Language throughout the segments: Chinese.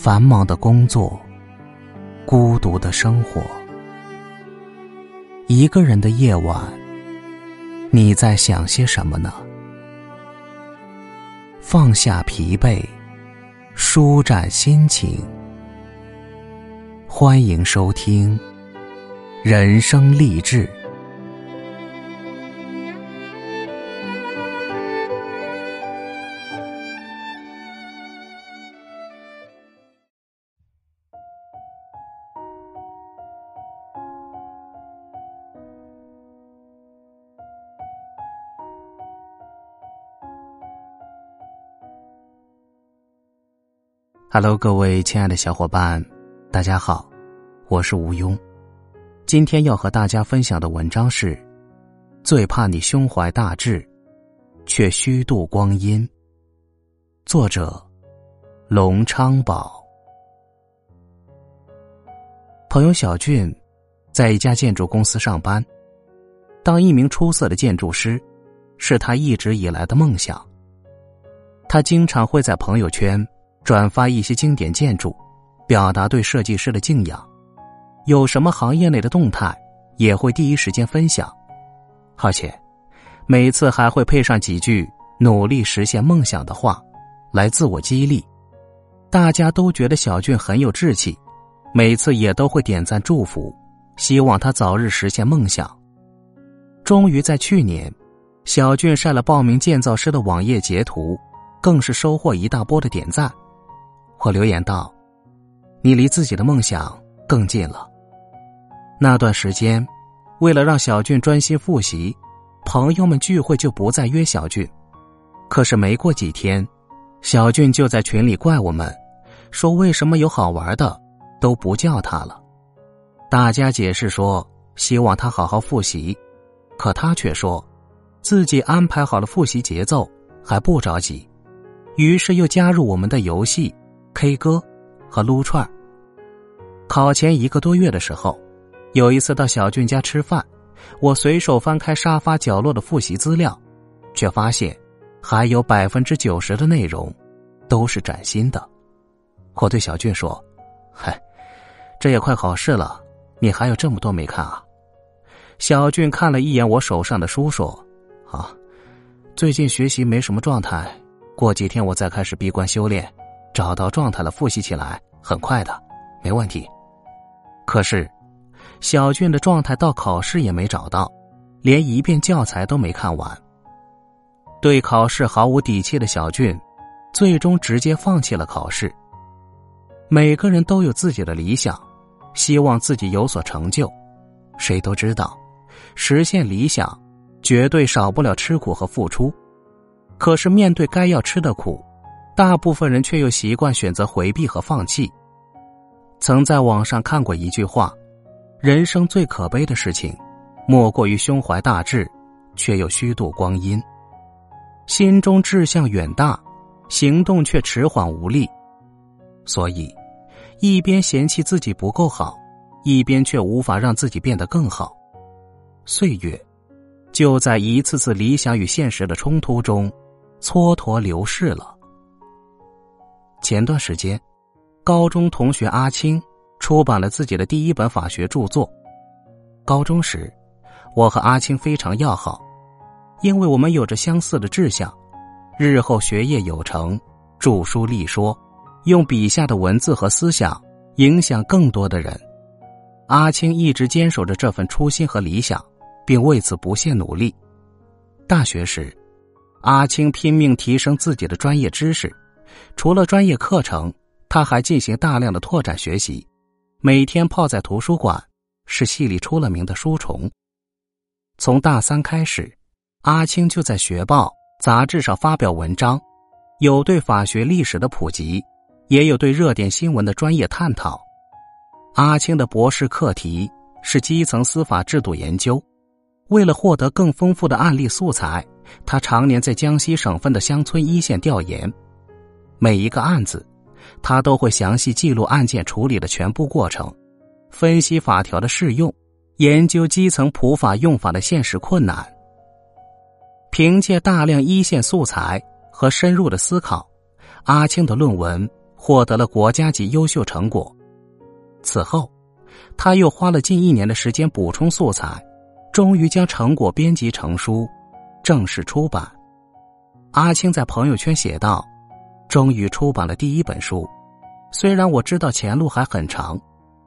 繁忙的工作，孤独的生活，一个人的夜晚，你在想些什么呢？放下疲惫，舒展心情。欢迎收听《人生励志》。Hello，各位亲爱的小伙伴，大家好，我是吴庸。今天要和大家分享的文章是：最怕你胸怀大志，却虚度光阴。作者：龙昌宝。朋友小俊在一家建筑公司上班，当一名出色的建筑师是他一直以来的梦想。他经常会在朋友圈。转发一些经典建筑，表达对设计师的敬仰。有什么行业内的动态，也会第一时间分享。而且，每次还会配上几句努力实现梦想的话，来自我激励。大家都觉得小俊很有志气，每次也都会点赞祝福，希望他早日实现梦想。终于在去年，小俊晒了报名建造师的网页截图，更是收获一大波的点赞。我留言道：“你离自己的梦想更近了。”那段时间，为了让小俊专心复习，朋友们聚会就不再约小俊。可是没过几天，小俊就在群里怪我们，说为什么有好玩的都不叫他了。大家解释说希望他好好复习，可他却说自己安排好了复习节奏，还不着急。于是又加入我们的游戏。K 歌和撸串考前一个多月的时候，有一次到小俊家吃饭，我随手翻开沙发角落的复习资料，却发现还有百分之九十的内容都是崭新的。我对小俊说：“嗨，这也快考试了，你还有这么多没看啊？”小俊看了一眼我手上的书，说：“啊，最近学习没什么状态，过几天我再开始闭关修炼。”找到状态了，复习起来很快的，没问题。可是，小俊的状态到考试也没找到，连一遍教材都没看完。对考试毫无底气的小俊，最终直接放弃了考试。每个人都有自己的理想，希望自己有所成就。谁都知道，实现理想，绝对少不了吃苦和付出。可是面对该要吃的苦。大部分人却又习惯选择回避和放弃。曾在网上看过一句话：“人生最可悲的事情，莫过于胸怀大志，却又虚度光阴。心中志向远大，行动却迟缓无力。所以，一边嫌弃自己不够好，一边却无法让自己变得更好。岁月，就在一次次理想与现实的冲突中，蹉跎流逝了。”前段时间，高中同学阿青出版了自己的第一本法学著作。高中时，我和阿青非常要好，因为我们有着相似的志向，日后学业有成，著书立说，用笔下的文字和思想影响更多的人。阿青一直坚守着这份初心和理想，并为此不懈努力。大学时，阿青拼命提升自己的专业知识。除了专业课程，他还进行大量的拓展学习，每天泡在图书馆，是系里出了名的书虫。从大三开始，阿青就在学报、杂志上发表文章，有对法学历史的普及，也有对热点新闻的专业探讨。阿青的博士课题是基层司法制度研究，为了获得更丰富的案例素材，他常年在江西省份的乡村一线调研。每一个案子，他都会详细记录案件处理的全部过程，分析法条的适用，研究基层普法用法的现实困难。凭借大量一线素材和深入的思考，阿青的论文获得了国家级优秀成果。此后，他又花了近一年的时间补充素材，终于将成果编辑成书，正式出版。阿青在朋友圈写道：“终于出版了第一本书，虽然我知道前路还很长，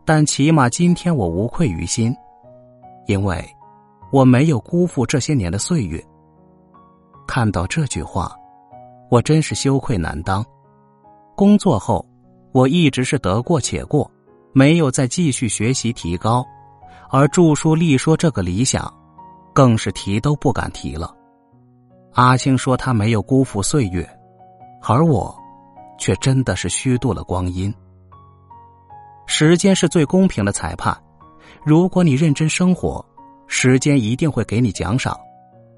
但起码今天我无愧于心，因为我没有辜负这些年的岁月。”看到这句话，我真是羞愧难当。工作后，我一直是得过且过，没有再继续学习提高，而著书立说这个理想，更是提都不敢提了。阿青说他没有辜负岁月，而我，却真的是虚度了光阴。时间是最公平的裁判，如果你认真生活，时间一定会给你奖赏；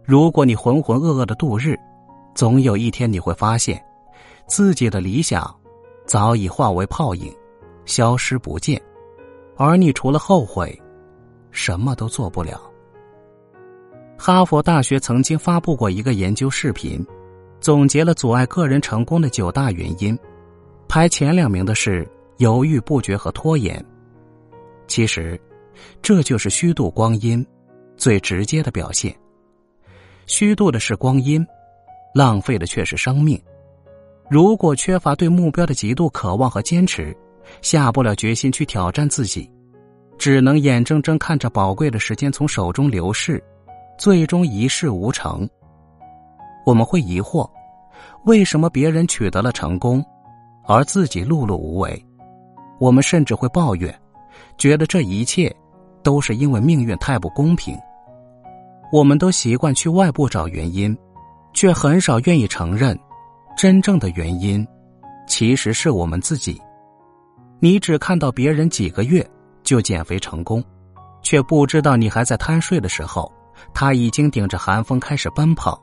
如果你浑浑噩噩的度日，总有一天你会发现，自己的理想早已化为泡影，消失不见，而你除了后悔，什么都做不了。哈佛大学曾经发布过一个研究视频，总结了阻碍个人成功的九大原因，排前两名的是犹豫不决和拖延。其实，这就是虚度光阴最直接的表现。虚度的是光阴，浪费的却是生命。如果缺乏对目标的极度渴望和坚持，下不了决心去挑战自己，只能眼睁睁看着宝贵的时间从手中流逝。最终一事无成。我们会疑惑，为什么别人取得了成功，而自己碌碌无为？我们甚至会抱怨，觉得这一切都是因为命运太不公平。我们都习惯去外部找原因，却很少愿意承认，真正的原因其实是我们自己。你只看到别人几个月就减肥成功，却不知道你还在贪睡的时候。他已经顶着寒风开始奔跑，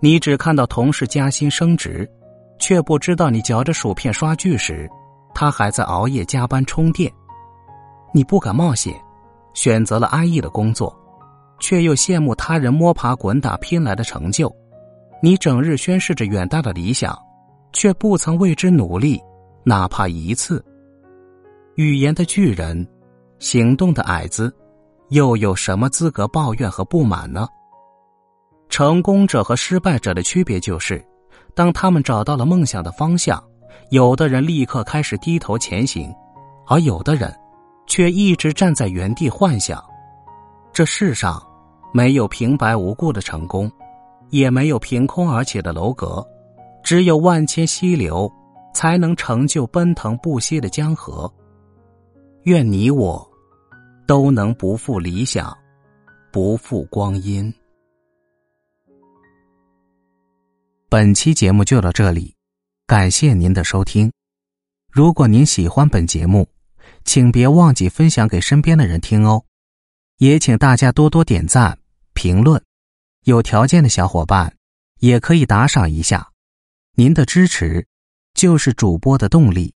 你只看到同事加薪升职，却不知道你嚼着薯片刷剧时，他还在熬夜加班充电。你不敢冒险，选择了安逸的工作，却又羡慕他人摸爬滚打拼来的成就。你整日宣示着远大的理想，却不曾为之努力，哪怕一次。语言的巨人，行动的矮子。又有什么资格抱怨和不满呢？成功者和失败者的区别就是，当他们找到了梦想的方向，有的人立刻开始低头前行，而有的人却一直站在原地幻想。这世上没有平白无故的成功，也没有凭空而起的楼阁，只有万千溪流，才能成就奔腾不息的江河。愿你我。都能不负理想，不负光阴。本期节目就到这里，感谢您的收听。如果您喜欢本节目，请别忘记分享给身边的人听哦。也请大家多多点赞、评论，有条件的小伙伴也可以打赏一下。您的支持就是主播的动力。